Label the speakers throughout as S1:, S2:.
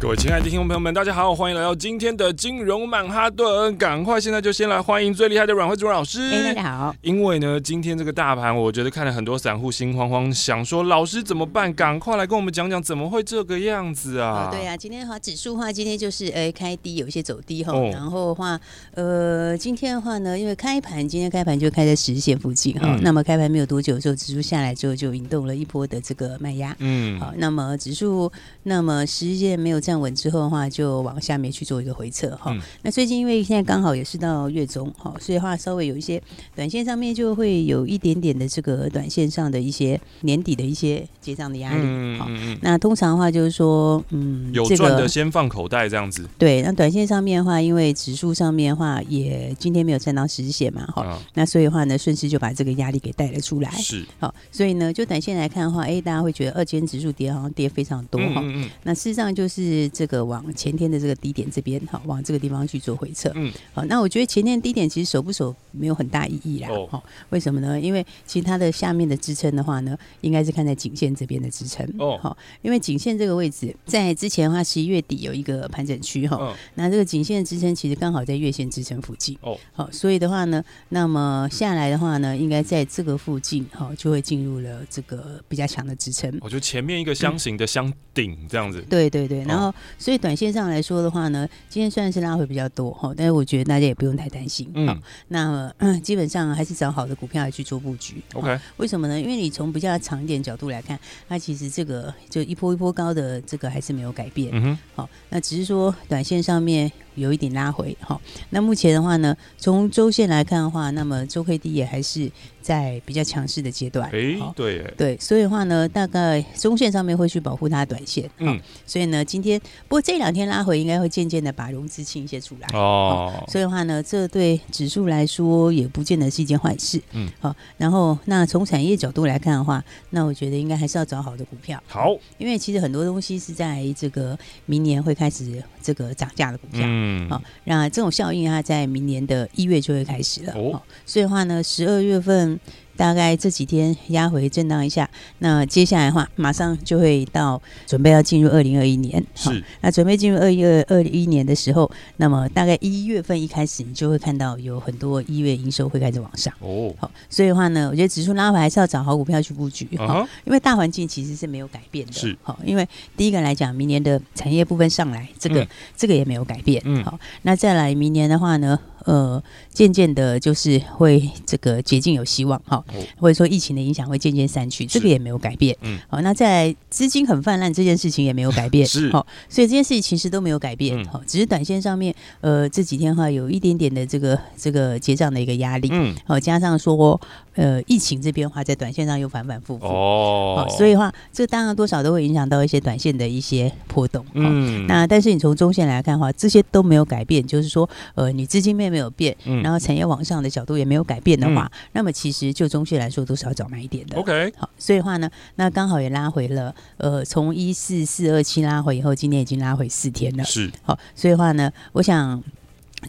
S1: 各位亲爱的听众朋友们，大家好，欢迎来到今天的金融曼哈顿。赶快现在就先来欢迎最厉害的阮惠慈老师。
S2: 哎，大家好。
S1: 因为呢，今天这个大盘，我觉得看了很多散户心慌慌，想说老师怎么办？赶快来跟我们讲讲，怎么会这个样子啊？
S2: 哦、对啊，今天的话，指数的话，今天就是呃开低，有一些走低哈。哦、然后的话，呃，今天的话呢，因为开盘，今天开盘就开在十日线附近哈。嗯、那么开盘没有多久的时候，指数下来之后就引动了一波的这个卖压。嗯。好，那么指数，那么十日线没有站稳之后的话，就往下面去做一个回撤哈。嗯、那最近因为现在刚好也是到月中哈，所以的话稍微有一些短线上面就会有一点点的这个短线上的一些年底的一些结账的压力。哈、嗯，那通常的话就是说，嗯，
S1: 有赚的先放口袋这样子。
S2: 对，那短线上面的话，因为指数上面的话也今天没有站到十日线嘛，哈、嗯，那所以的话呢，顺势就把这个压力给带了出来。
S1: 是，
S2: 好，所以呢，就短线来看的话，哎，大家会觉得二千指数跌好像跌非常多哈。那事实上就是这个往前天的这个低点这边，哈，往这个地方去做回撤。嗯，好，那我觉得前天低点其实守不守没有很大意义啦。哦，好，为什么呢？因为其实它的下面的支撑的话呢，应该是看在颈线这边的支撑。哦，好，因为颈线这个位置在之前的话，十一月底有一个盘整区哈。哦，那这个颈线的支撑其实刚好在月线支撑附近。哦，好，所以的话呢，那么下来的话呢，应该在这个附近，哈，就会进入了这个比较强的支撑。
S1: 我觉得前面一个箱型的箱顶这样子。
S2: 对对对，然后所以短线上来说的话呢，今天虽然是拉回比较多哈，但是我觉得大家也不用太担心。嗯，那 基本上还是找好的股票来去做布局。OK，为什么呢？因为你从比较长一点角度来看，它其实这个就一波一波高的这个还是没有改变。嗯哼，好，那只是说短线上面。有一点拉回，好，那目前的话呢，从周线来看的话，那么周 K D 也还是在比较强势的阶段，哎、
S1: 欸，对，
S2: 对，所以的话呢，大概中线上面会去保护它的短线，嗯，所以呢，今天不过这两天拉回，应该会渐渐的把融资清一些出来，哦，所以的话呢，这对指数来说也不见得是一件坏事，嗯，好，然后那从产业角度来看的话，那我觉得应该还是要找好的股票，
S1: 好，
S2: 因为其实很多东西是在这个明年会开始这个涨价的股票。嗯嗯，好，那这种效应它在明年的一月就会开始了。哦，所以的话呢，十二月份。大概这几天压回震荡一下，那接下来的话，马上就会到准备要进入二零二一年。是，那准备进入二一二二一年的时候，那么大概一月份一开始，你就会看到有很多一月营收会开始往上。哦，好，所以的话呢，我觉得指数拉回还是要找好股票去布局。哈、uh，huh、因为大环境其实是没有改变的。是，好，因为第一个来讲，明年的产业部分上来，这个、嗯、这个也没有改变。嗯，好，那再来明年的话呢？呃，渐渐的，就是会这个捷径有希望哈，或者说疫情的影响会渐渐散去，这个也没有改变。嗯，好，那在资金很泛滥这件事情也没有改变，是。好，所以这件事情其实都没有改变，好，只是短线上面，呃，这几天哈有一点点的这个这个结账的一个压力，嗯，好，加上说呃疫情这边的话在短线上又反反复复哦，好，所以的话这当然多少都会影响到一些短线的一些波动，嗯，那但是你从中线来看的话，这些都没有改变，就是说呃你资金面。没有变，然后产业往上的角度也没有改变的话，嗯、那么其实就中线来说都是要找买一点的。OK，好，所以的话呢，那刚好也拉回了，呃，从一四四二七拉回以后，今天已经拉回四天了。是，好，所以的话呢，我想。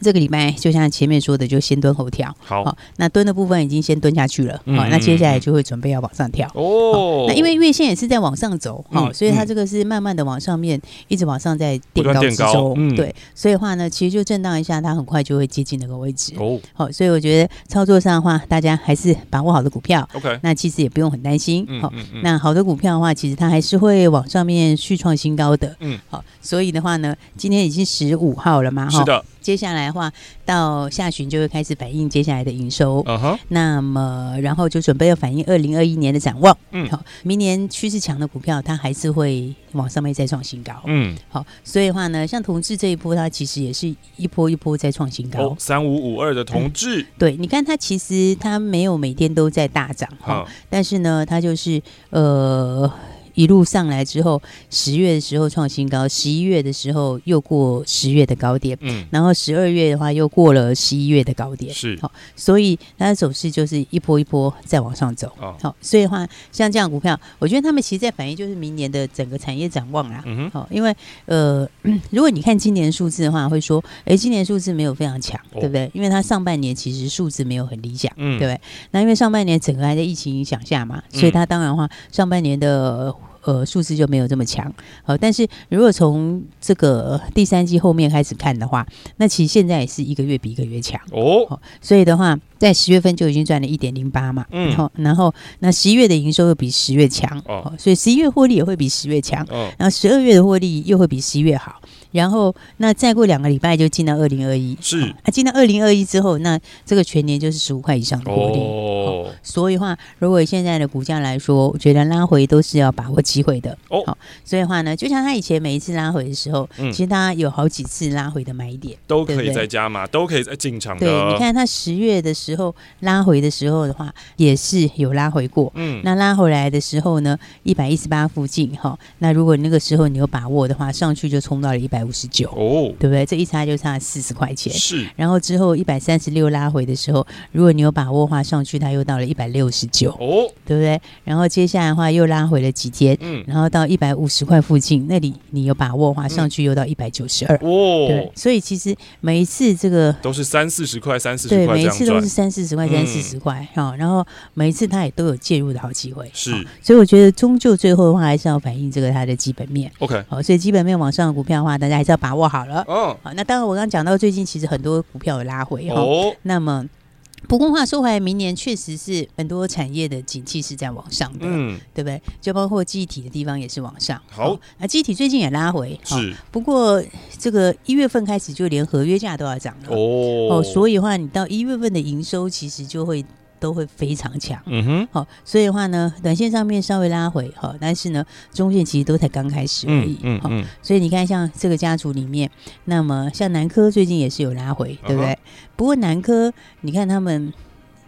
S2: 这个礼拜就像前面说的，就先蹲后跳。好，好，那蹲的部分已经先蹲下去了。好、嗯，那接下来就会准备要往上跳。哦，那因为月线也是在往上走，好、嗯，所以它这个是慢慢的往上面，一直往上在垫高之中。嗯、对，所以的话呢，其实就震荡一下，它很快就会接近那个位置。哦，好，所以我觉得操作上的话，大家还是把握好的股票。OK，那其实也不用很担心。好，那好的股票的话，其实它还是会往上面续创新高的。嗯，好，所以的话呢，今天已经十五号了嘛？是的。接下来的话，到下旬就会开始反映接下来的营收。Uh huh. 那么然后就准备要反映二零二一年的展望。嗯，好，明年趋势强的股票，它还是会往上面再创新高。嗯，好，所以的话呢，像同志这一波，它其实也是一波一波在创新高。
S1: 三五五二的同致，
S2: 对，你看它其实它没有每天都在大涨哈，uh. 但是呢，它就是呃。一路上来之后，十月的时候创新高，十一月的时候又过十月的高点，嗯，然后十二月的话又过了十一月的高点，
S1: 是。
S2: 好，所以它的走势就是一波一波再往上走，好、哦，所以的话像这样股票，我觉得他们其实在反映就是明年的整个产业展望啦，嗯哼，好，因为呃，如果你看今年数字的话，会说，哎，今年数字没有非常强，哦、对不对？因为它上半年其实数字没有很理想，嗯，对不对？那因为上半年整个还在疫情影响下嘛，所以它当然的话上半年的。呃，数字就没有这么强，呃，但是如果从这个第三季后面开始看的话，那其实现在也是一个月比一个月强。哦，所以的话，在十月份就已经赚了一点零八嘛，嗯，然后，然后那十一月的营收又比十月强，哦，所以十一月获利也会比十月强，哦，然后十二月的获利又会比十一月好。然后，那再过两个礼拜就进到二零二一，
S1: 是
S2: 啊，进到二零二一之后，那这个全年就是十五块以上的获利哦，哦。所以话，如果现在的股价来说，我觉得拉回都是要把握机会的哦。好，所以话呢，就像他以前每一次拉回的时候，嗯、其实他有好几次拉回的买点
S1: 都可以再加码，都可以再进场的。
S2: 对，你看他十月的时候拉回的时候的话，也是有拉回过。嗯，那拉回来的时候呢，一百一十八附近哈，那如果那个时候你有把握的话，上去就冲到了一百。五十九哦，对不对？这一差就差四十块钱。
S1: 是，
S2: 然后之后一百三十六拉回的时候，如果你有把握的话，上去它又到了一百六十九哦，对不对？然后接下来的话又拉回了几天，嗯，然后到一百五十块附近那里，你有把握的话，上去又到一百九十二哦。对，所以其实每一次这个
S1: 都是三四十块，三四十块，
S2: 对，每一次都是三四十块，三四十块哈。然后每一次他也都有介入的好机会，
S1: 是。
S2: 所以我觉得终究最后的话，还是要反映这个它的基本面。
S1: OK，
S2: 好，所以基本面往上的股票的话，大家还是要把握好了。哦，好，那当然，我刚刚讲到最近其实很多股票有拉回哈，哦。那么，不过话说回来，明年确实是很多产业的景气是在往上的，嗯，对不对？就包括记忆体的地方也是往上。
S1: 好，
S2: 那记忆体最近也拉回，是。不过这个一月份开始就连合约价都要涨了哦，哦，所以的话，你到一月份的营收其实就会。都会非常强，嗯哼，好，所以的话呢，短线上面稍微拉回，哈，但是呢，中线其实都才刚开始而已，嗯嗯，所以你看，像这个家族里面，那么像南科最近也是有拉回，对不对？不过南科，你看他们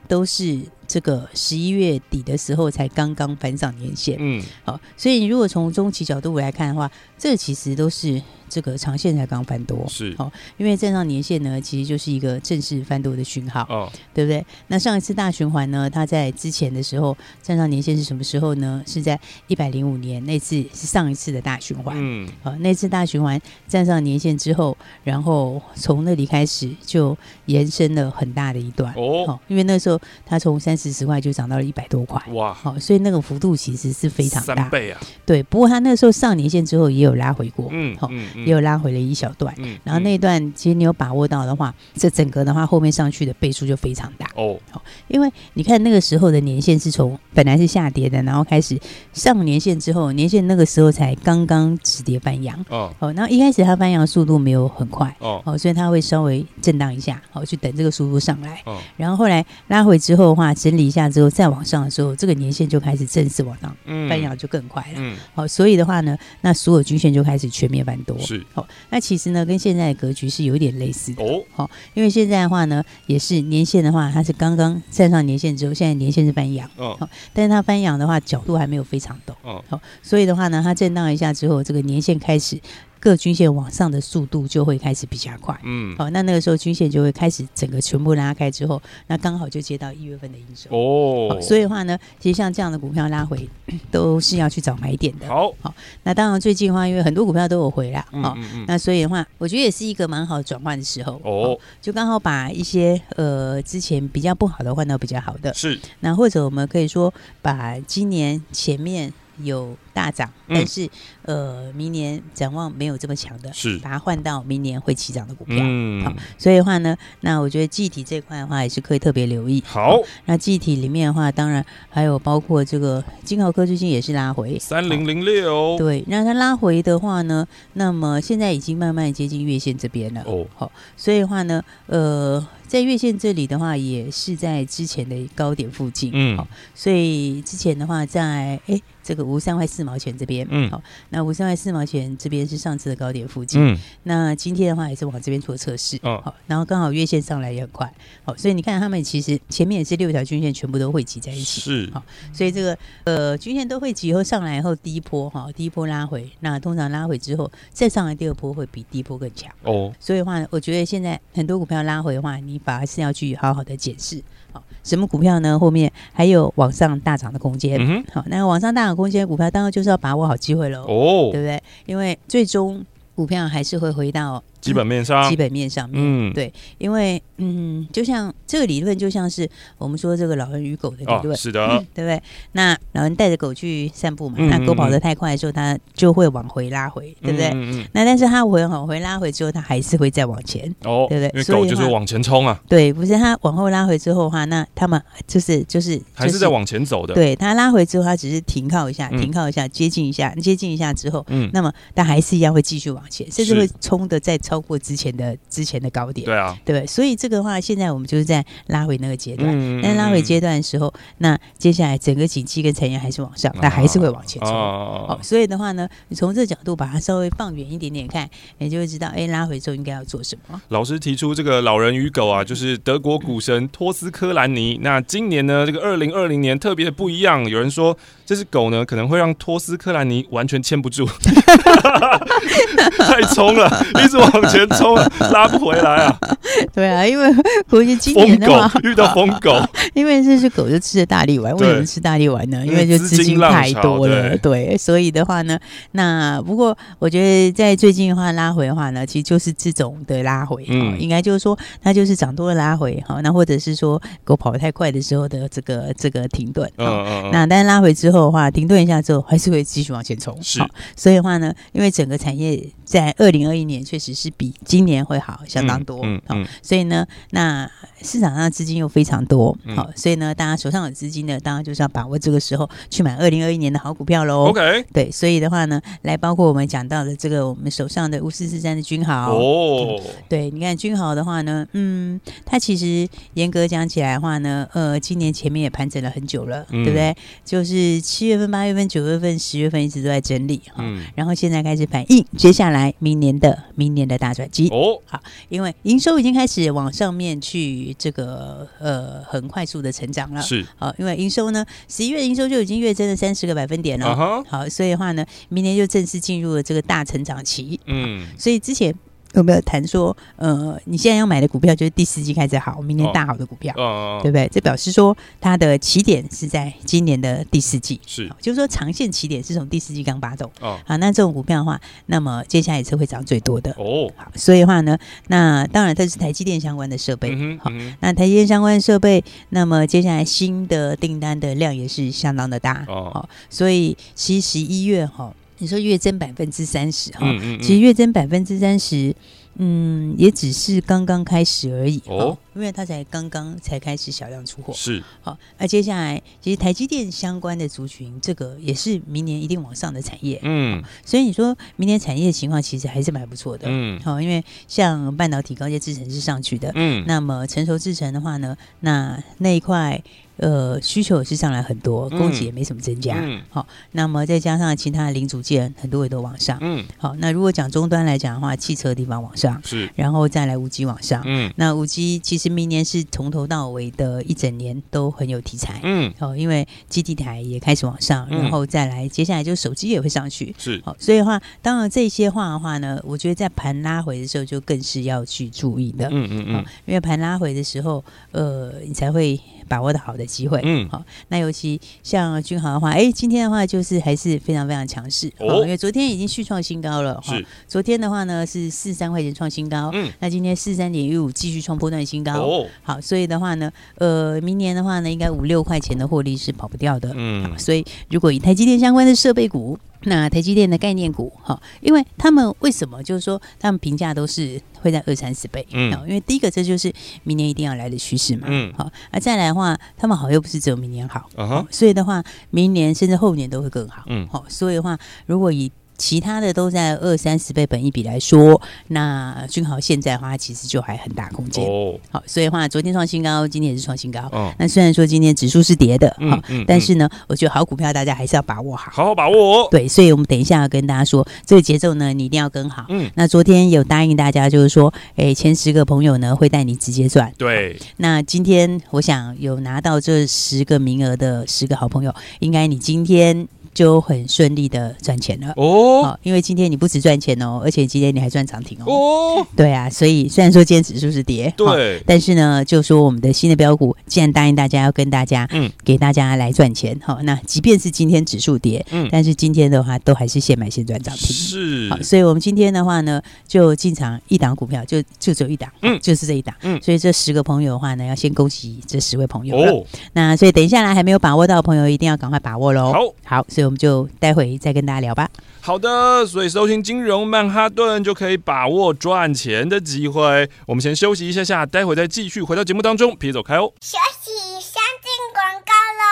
S2: 都是这个十一月底的时候才刚刚翻上年线，嗯，好，所以你如果从中期角度来看的话，这其实都是。这个长线才刚翻多。是。哦，因为站上年线呢，其实就是一个正式翻多的讯号哦，对不对？那上一次大循环呢，它在之前的时候站上年线是什么时候呢？是在一百零五年那次是上一次的大循环，嗯，好，那次大循环站上年线之后，然后从那里开始就延伸了很大的一段。哦，因为那时候它从三四十块就涨到了一百多块。哇，好，所以那个幅度其实是非常大，
S1: 三倍啊，
S2: 对。不过它那时候上年线之后也有拉回过，嗯，好。也有拉回了一小段，嗯，然后那一段其实你有把握到的话，这整个的话后面上去的倍数就非常大哦。好，因为你看那个时候的年限是从本来是下跌的，然后开始上年线之后，年线那个时候才刚刚止跌翻阳哦。好，然后一开始它翻阳速度没有很快哦，好，所以它会稍微震荡一下，好，去等这个速度上来。哦，然后后来拉回之后的话，整理一下之后再往上的时候，这个年限就开始正式往上翻阳，就更快了。嗯，好，所以的话呢，那所有均线就开始全面翻多。是，好，那其实呢，跟现在的格局是有点类似的哦。好，因为现在的话呢，也是年限的话，它是刚刚站上年限之后，现在年限是翻阳。哦，好，但是它翻阳的话，角度还没有非常陡。哦，好，所以的话呢，它震荡一下之后，这个年限开始。各均线往上的速度就会开始比较快，嗯，好，那那个时候均线就会开始整个全部拉开之后，那刚好就接到一月份的营收。哦，所以的话呢，其实像这样的股票拉回 都是要去找买点的。好，好，那当然最近的话，因为很多股票都有回来，好，那所以的话，我觉得也是一个蛮好转换的时候哦，就刚好把一些呃之前比较不好的换到比较好的，是，那或者我们可以说把今年前面。有大涨，但是、嗯、呃，明年展望没有这么强的，是把它换到明年会起涨的股票。嗯，好，所以的话呢，那我觉得记忆体这块的话也是可以特别留意。好，那记忆体里面的话，当然还有包括这个金豪科最近也是拉回
S1: 三零零六，
S2: 对，那它拉回的话呢，那么现在已经慢慢接近月线这边了。哦，好，所以的话呢，呃。在月线这里的话，也是在之前的高点附近，嗯，好，所以之前的话在，在、欸、哎这个五十三块四毛钱这边，嗯，好，那五十三块四毛钱这边是上次的高点附近，嗯，那今天的话也是往这边做测试，哦，好，然后刚好月线上来也很快，好，所以你看他们其实前面也是六条均线全部都汇集在一起，
S1: 是，
S2: 好，所以这个呃均线都汇集以后上来以后第一波哈，第一波拉回，那通常拉回之后再上来第二波会比第一波更强，哦，所以的话我觉得现在很多股票拉回的话，你反而是要去好好的检视，好，什么股票呢？后面还有往上大涨的空间，嗯，好，那往上大涨空间股票，当然就是要把握好机会喽，哦，对不对？因为最终股票还是会回到。
S1: 基本面上，
S2: 基本面上面，嗯，对，因为嗯，就像这个理论，就像是我们说这个老人与狗的理论，
S1: 哦、是的、
S2: 嗯，对不对？那老人带着狗去散步嘛，嗯、那狗跑得太快的时候，它就会往回拉回，对不对？嗯嗯、那但是它回往回拉回之后，它还是会再往前，哦，对不对？
S1: 因为狗就是往前冲啊，
S2: 对，不是它往后拉回之后的话，那他们就是就是、就是、
S1: 还是在往前走的，
S2: 对，它拉回之后，它只是停靠一下，停靠一下，接近一下，接近一下之后，嗯，那么它还是一样会继续往前，甚至会冲的再超过之前的。之前的高点，
S1: 对啊，
S2: 对，所以这个的话，现在我们就是在拉回那个阶段。嗯、但拉回阶段的时候，那接下来整个景气跟产业还是往上，但还是会往前冲。哦，哦，所以的话呢，你从这个角度把它稍微放远一点点看，你就会知道，哎，拉回之后应该要做什么。
S1: 老师提出这个老人与狗啊，就是德国股神托斯科兰尼。那今年呢，这个二零二零年特别的不一样。有人说，这只狗呢，可能会让托斯克兰尼完全牵不住，太冲了，一直往前冲。拉不回来啊！
S2: 对啊，因为估计今年的话，
S1: 遇到疯狗，
S2: 因为这只狗就吃着大力丸。为什么吃大力丸呢？因为就资金太多了，对，所以的话呢，那不过我觉得在最近的话拉回的话呢，其实就是这种的拉回，嗯，应该就是说它就是涨多了拉回哈，那或者是说狗跑得太快的时候的这个这个停顿，嗯嗯，那但是拉回之后的话，停顿一下之后还是会继续往前冲，是，所以的话呢，因为整个产业在二零二一年确实是比今年会。好相当多，嗯，好，所以呢，那市场上资金又非常多，好，所以呢，大家手上有资金的，当然就是要把握这个时候去买二零二一年的好股票喽。OK，对，所以的话呢，来包括我们讲到的这个我们手上的五四四三的君豪。哦，对，你看君豪的话呢，嗯，它其实严格讲起来的话呢，呃，今年前面也盘整了很久了，对不对？就是七月份、八月份、九月份、十月份一直都在整理，嗯，然后现在开始反映接下来明年的明年的大转机哦。好，因为营收已经开始往上面去，这个呃很快速的成长了。是，好，因为营收呢，十一月营收就已经月增了三十个百分点了。Uh. 好，所以的话呢，明年就正式进入了这个大成长期。嗯，所以之前。有没有谈说，呃，你现在要买的股票就是第四季开始好，明年大好的股票，哦、对不对？这表示说它的起点是在今年的第四季，是，就是说长线起点是从第四季刚拔走，哦，好，那这种股票的话，那么接下来也是会涨最多的，哦，好，所以的话呢，那当然它是台积电相关的设备，好，那台积电相关的设备，那么接下来新的订单的量也是相当的大，哦，好，所以其实十一月哈。你说月增百分之三十哈，其实月增百分之三十，嗯，也只是刚刚开始而已哦，因为它才刚刚才开始小量出货。是。好，那接下来其实台积电相关的族群，这个也是明年一定往上的产业，嗯，所以你说明年产业情况其实还是蛮不错的，嗯，好，因为像半导体高阶制程是上去的，嗯，那么成熟制程的话呢，那那一块。呃，需求也是上来很多，供给也没什么增加。嗯，好，那么再加上其他的零组件，很多也都往上。嗯，好，那如果讲终端来讲的话，汽车的地方往上，是，然后再来五 G 往上。嗯，那五 G 其实明年是从头到尾的一整年都很有题材。嗯，好，因为基地台也开始往上，然后再来接下来就手机也会上去。是，好，所以的话，当然这些话的话呢，我觉得在盘拉回的时候就更是要去注意的。嗯嗯嗯，因为盘拉回的时候，呃，你才会。把握的好的机会，嗯，好，那尤其像君豪的话，哎，今天的话就是还是非常非常强势，哦，因为昨天已经续创新高了，是，昨天的话呢是四十三块钱创新高，嗯，那今天四十三点一五继续创波段新高，哦，好，所以的话呢，呃，明年的话呢，应该五六块钱的获利是跑不掉的，嗯，所以如果以台积电相关的设备股。那台积电的概念股，哈，因为他们为什么就是说他们评价都是会在二三十倍，嗯，因为第一个这就是明年一定要来的趋势嘛，嗯，好，那再来的话，他们好又不是只有明年好，啊哈，所以的话，明年甚至后年都会更好，嗯，好，所以的话，如果以其他的都在二三十倍本一比来说，那君豪现在的话，其实就还很大空间哦。好，所以的话，昨天创新高，今天也是创新高。哦，那虽然说今天指数是跌的，好、嗯嗯，但是呢，我觉得好股票大家还是要把握好，
S1: 好好把握哦。
S2: 对，所以我们等一下要跟大家说，这个节奏呢，你一定要跟好。嗯，那昨天有答应大家，就是说，哎，前十个朋友呢会带你直接赚。
S1: 对，
S2: 那今天我想有拿到这十个名额的十个好朋友，应该你今天。就很顺利的赚钱了。哦，因为今天你不止赚钱哦，而且今天你还赚涨停哦。哦，对啊，所以虽然说今天指数是跌，对，但是呢，就说我们的新的标股，既然答应大家要跟大家，嗯，给大家来赚钱，好，那即便是今天指数跌，嗯，但是今天的话都还是现买现赚涨停，是，好，所以我们今天的话呢，就进场一档股票，就就只有一档，嗯，就是这一档，嗯，所以这十个朋友的话呢，要先恭喜这十位朋友哦。那所以等一下来还没有把握到的朋友，一定要赶快把握喽。好，好，所以。我们就待会再跟大家聊吧。
S1: 好的，所以收听金融曼哈顿就可以把握赚钱的机会。我们先休息一下下，待会再继续回到节目当中，别走开哦。
S3: 休息，先进广告
S1: 喽。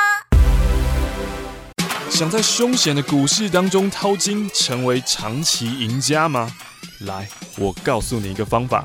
S1: 想在凶险的股市当中淘金，成为长期赢家吗？来，我告诉你一个方法。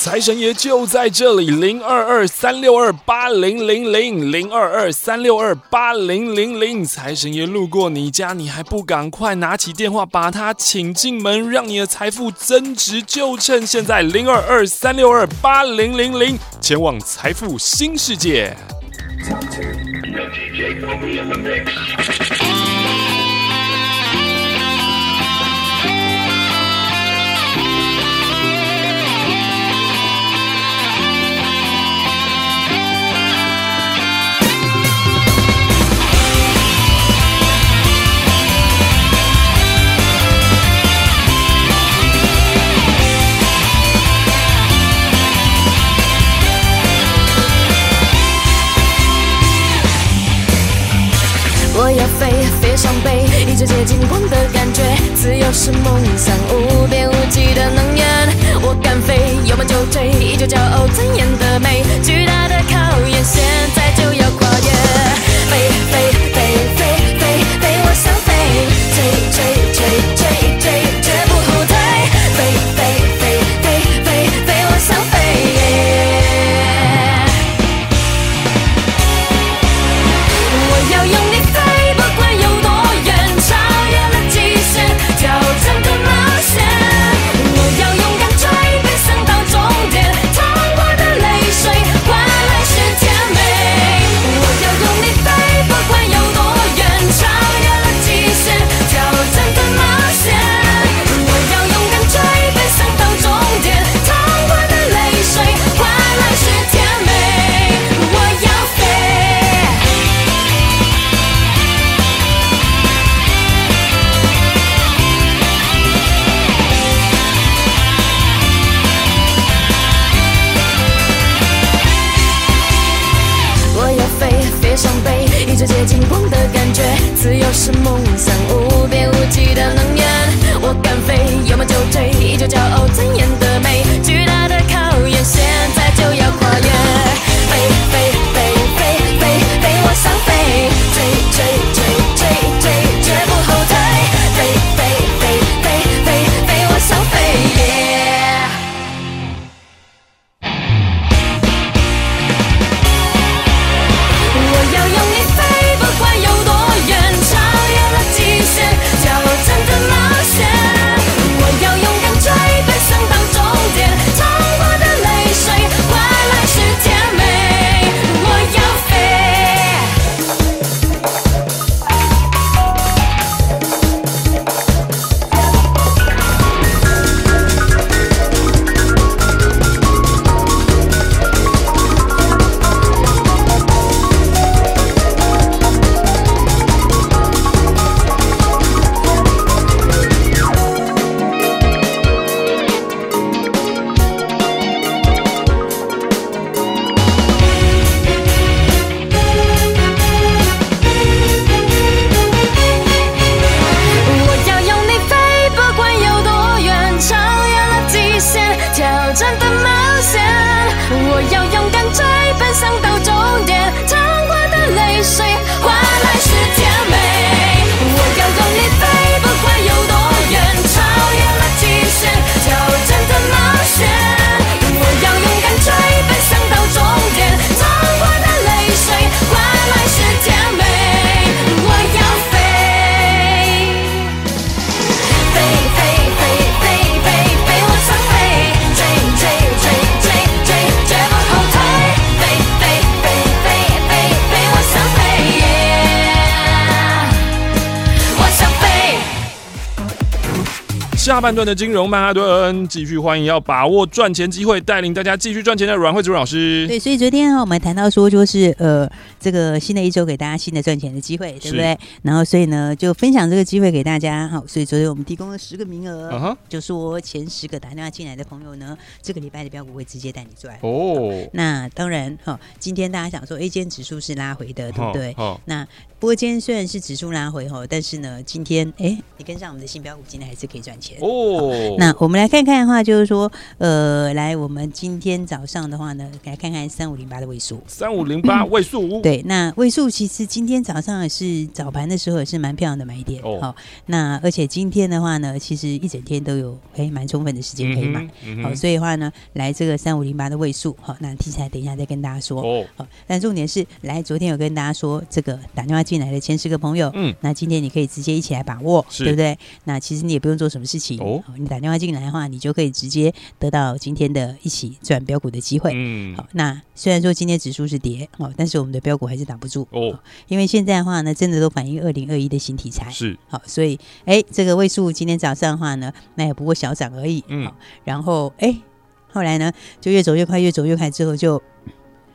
S1: 财神爷就在这里，零二二三六二八零零零零二二三六二八零零零。财神爷路过你家，你还不赶快拿起电话把他请进门，让你的财富增值，就趁现在，零二二三六二八零零零，前往财富新世界。
S4: 我要飞，飞上北，一直接近光的感觉。自由是梦想，无边无际的能源。我敢飞，有梦就追，依旧骄傲尊严的美。巨大的考验，现在就要跨越。飞飞飞飞飞飞，我想飞，追追追追追，
S1: 下半段的金融曼哈顿，继续欢迎要把握赚钱机会，带领大家继续赚钱的阮蕙慈老师。
S2: 对，所以昨天哈，我们谈到说，就是呃，这个新的一周给大家新的赚钱的机会，对不对？然后所以呢，就分享这个机会给大家。好，所以昨天我们提供了十个名额，uh -huh. 就说前十个打电话进来的朋友呢，这个礼拜的标股会直接带你赚。哦、oh.，那当然哈，今天大家想说，A 今天指数是拉回的，对不对？Oh. Oh. 那不过今天虽然是指数拉回哈，但是呢，今天哎，你跟上我们的新标股，今天还是可以赚钱哦。Oh. 那我们来看看的话，就是说，呃，来，我们今天早上的话呢，来看看三五零八的位数，
S1: 三五零八位数。
S2: 对，那位数其实今天早上也是早盘的时候也是蛮漂亮的买点。哦、oh.，好，那而且今天的话呢，其实一整天都有哎蛮充分的时间可以买。Mm -hmm. 好，所以的话呢，来这个三五零八的位数，好，那题材等一下再跟大家说。哦、oh.，好，但重点是，来昨天有跟大家说这个打电话。进来的前十个朋友，嗯，那今天你可以直接一起来把握，对不对？那其实你也不用做什么事情，哦，你打电话进来的话，你就可以直接得到今天的一起赚标股的机会，嗯，好，那虽然说今天指数是跌哦，但是我们的标股还是挡不住。哦，因为现在的话呢，真的都反映二零二一的新题材。是。好，所以哎，这个位数今天早上的话呢，那也不过小涨而已，嗯，然后哎，后来呢就越走越快，越走越快之后就。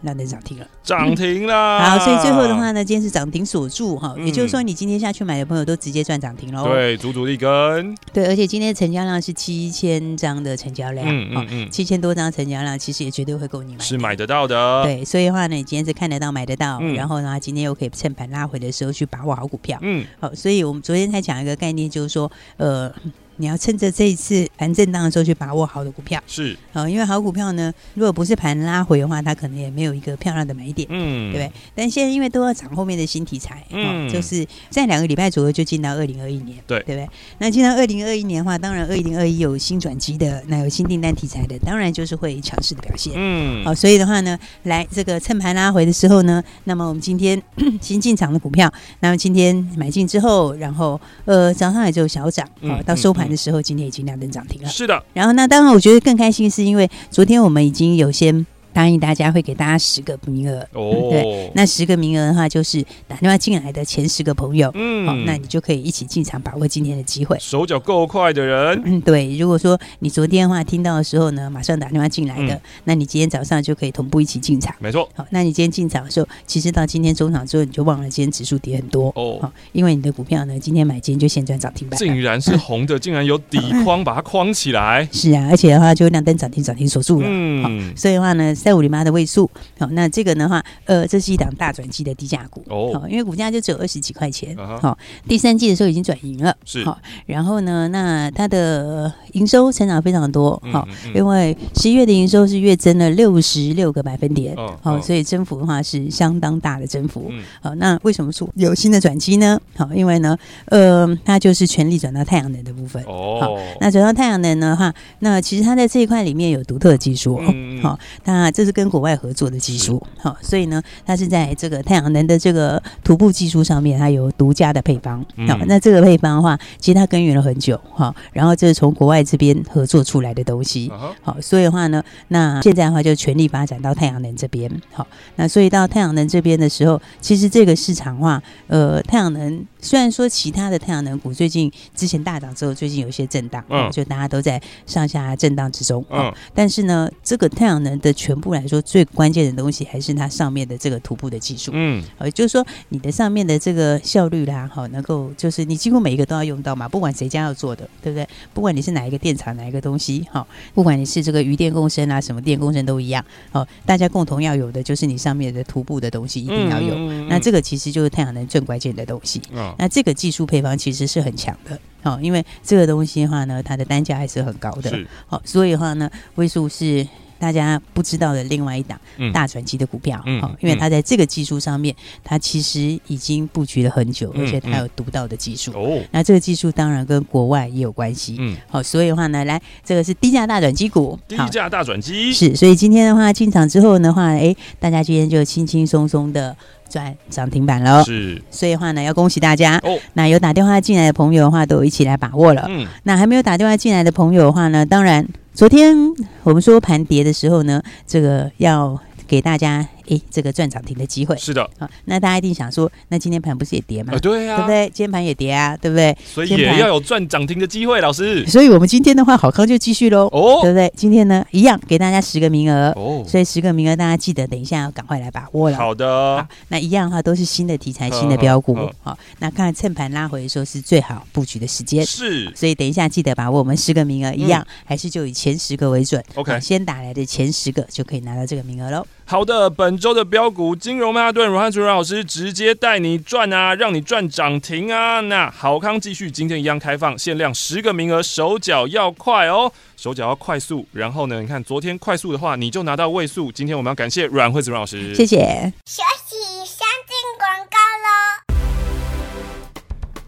S2: 那能涨停了，
S1: 涨停了。
S2: 好，所以最后的话呢，今天是涨停锁住哈、嗯，也就是说，你今天下去买的朋友都直接赚涨停喽。
S1: 对，足足一根。
S2: 对，而且今天成交量是七千张的成交量，嗯嗯嗯，七千多张成交量，其实也绝对会够你买，
S1: 是买得到的。
S2: 对，所以的话呢，你今天是看得到、买得到，嗯、然后呢，今天又可以趁盘拉回的时候去把握好股票。嗯，好，所以我们昨天才讲一个概念，就是说，呃。你要趁着这一次盘震荡的时候去把握好的股票，是啊，因为好股票呢，如果不是盘拉回的话，它可能也没有一个漂亮的买点，嗯，对不对？但现在因为都要涨后面的新题材，嗯，就是在两个礼拜左右就进到二零二一年，对，对不对？那进到二零二一年的话，当然二零二一有新转机的，那有新订单题材的，当然就是会强势的表现，嗯，好，所以的话呢，来这个趁盘拉回的时候呢，那么我们今天 新进场的股票，那么今天买进之后，然后呃早上也就小涨，好，到收盘。的时候，今天已经亮灯涨停了。
S1: 是的，
S2: 然后那当然，我觉得更开心，是因为昨天我们已经有先。答应大家会给大家十个名额。哦，对，那十个名额的话，就是打电话进来的前十个朋友，嗯，好，那你就可以一起进场把握今天的机会。
S1: 手脚够快的人，
S2: 嗯，对。如果说你昨天的话听到的时候呢，马上打电话进来的，嗯，那你今天早上就可以同步一起进场。
S1: 没错，
S2: 好，那你今天进场的时候，其实到今天中场之后，你就忘了今天指数跌很多。哦，好，因为你的股票呢，今天买今天就现赚涨停板，
S1: 竟然是红的，嗯，竟然有底框把它框起来，
S2: 是啊，而且的话就亮灯涨停，涨停锁住了，嗯，好，所以的话呢，三五零八的位数。好，那这个的话，呃，这是一档大转机的低价股。哦，好，因为股价就只有二十几块钱，好、uh 第三季的时候已经转盈了，是。好，然后呢，那它的营收成长非常多，好、嗯嗯，因为十一月的营收是月增了六十六个百分点，好、uh 所以增幅的话是相当大的增幅，好、uh 那为什么说有新的转机呢？好，因为呢，呃，它就是全力转到太阳能的部分，哦，好，那转到太阳能的话，那其实它在这一块里面有独特的技术，好，那这是跟国外合。作的技术好，所以呢，它是在这个太阳能的这个徒步技术上面，它有独家的配方。好，那这个配方的话，其实它耕耘了很久哈。然后这是从国外这边合作出来的东西。好，所以的话呢，那现在的话就全力发展到太阳能这边。好，那所以到太阳能这边的时候，其实这个市场话，呃，太阳能虽然说其他的太阳能股最近之前大涨之后，最近有一些震荡，嗯，就大家都在上下震荡之中。嗯，但是呢，这个太阳能的全部来说最关关键的东西还是它上面的这个徒步的技术，嗯，呃，就是说你的上面的这个效率啦，好，能够就是你几乎每一个都要用到嘛，不管谁家要做的，对不对？不管你是哪一个电厂，哪一个东西，好，不管你是这个余电共生啊，什么电共生都一样，好，大家共同要有的就是你上面的徒步的东西一定要有，那这个其实就是太阳能最关键的东西，那这个技术配方其实是很强的，好，因为这个东西的话呢，它的单价还是很高的，好，所以的话呢，位数是。大家不知道的另外一档大转机的股票，嗯，因为它在这个技术上面，它其实已经布局了很久，而且它有独到的技术。哦，那这个技术当然跟国外也有关系。嗯，好，所以的话呢，来这个是低价大转机股，
S1: 低价大转机
S2: 是。所以今天的话进场之后的话，哎，大家今天就轻轻松松的赚涨停板了。是，所以的话呢，要恭喜大家。哦，那有打电话进来的朋友的话，都一起来把握了。嗯，那还没有打电话进来的朋友的话呢，当然。昨天我们说盘跌的时候呢，这个要给大家哎这个赚涨停的机会。
S1: 是的，
S2: 好，那大家一定想说，那今天盘不是也跌吗？
S1: 啊，对啊，
S2: 对不对？今天盘也跌啊，对不对？
S1: 所以也要有赚涨停的机会，老师。
S2: 所以我们今天的话，好康就继续喽，
S1: 哦，
S2: 对不对？今天呢，一样给大家十个名额，
S1: 哦，
S2: 所以十个名额大家记得等一下要赶快来把握了。
S1: 好的，
S2: 好，那一样的话都是新的题材、新的 标股，好，那看趁盘拉回的时候是最好布局的时间，
S1: 是，
S2: 所以等一下记得把握我们十个名额，一样还是就以前十个为准
S1: ，OK，
S2: 先打来的前十个就可以拿到这个名额喽。
S1: 好的，本周的标股金融曼哈顿阮汉主任老师直接带你赚啊，让你赚涨停啊！那好康继续，今天一样开放，限量十个名额，手脚要快哦，手脚要快速。然后呢，你看昨天快速的话，你就拿到位数。今天我们要感谢阮惠子阮老师，
S2: 谢谢。
S3: 学习先进广告喽。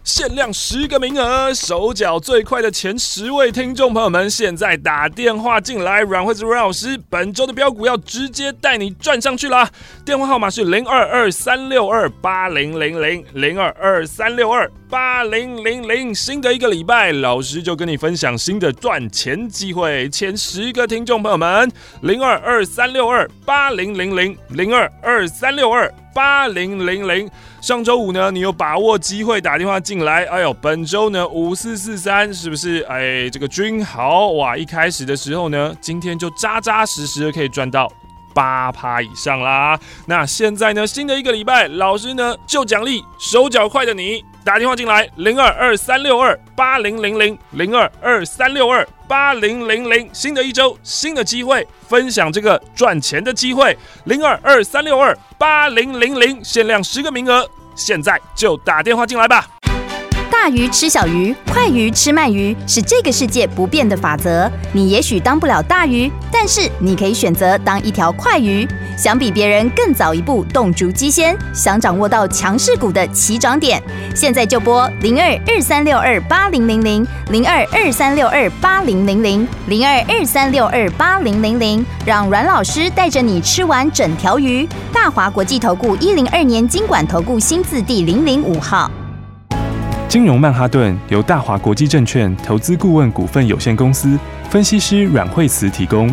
S1: 限量十个名额，手脚最快的前十位听众朋友们，现在打电话进来。阮惠子阮老师，本周的标股要直接带你赚上去啦！电话号码是零二二三六二八零零零零二二三六二八零零零。新的一个礼拜，老师就跟你分享新的赚钱机会。前十个听众朋友们，零二二三六二八零零零零二二三六二八零零零。上周五呢，你有把握机会打电话进来？哎呦，本周呢五四四三是不是？哎，这个君豪哇，一开始的时候呢，今天就扎扎实实的可以赚到八趴以上啦。那现在呢，新的一个礼拜，老师呢就奖励手脚快的你打电话进来，零二二三六二八零零零零二二三六二八零零零。新的一周，新的机会，分享这个赚钱的机会，零二二三六二八零零零，限量十个名额。现在就打电话进来吧。
S5: 大鱼吃小鱼，快鱼吃慢鱼，是这个世界不变的法则。你也许当不了大鱼，但是你可以选择当一条快鱼。想比别人更早一步动足机先，想掌握到强势股的起涨点，现在就拨零二二三六二八零零零零二二三六二八零零零零二二三六二八零零零，让阮老师带着你吃完整条鱼。大华国际投顾一零二年金管投顾新字第零零五号。
S1: 金融曼哈顿由大华国际证券投资顾问股份有限公司分析师阮惠慈提供。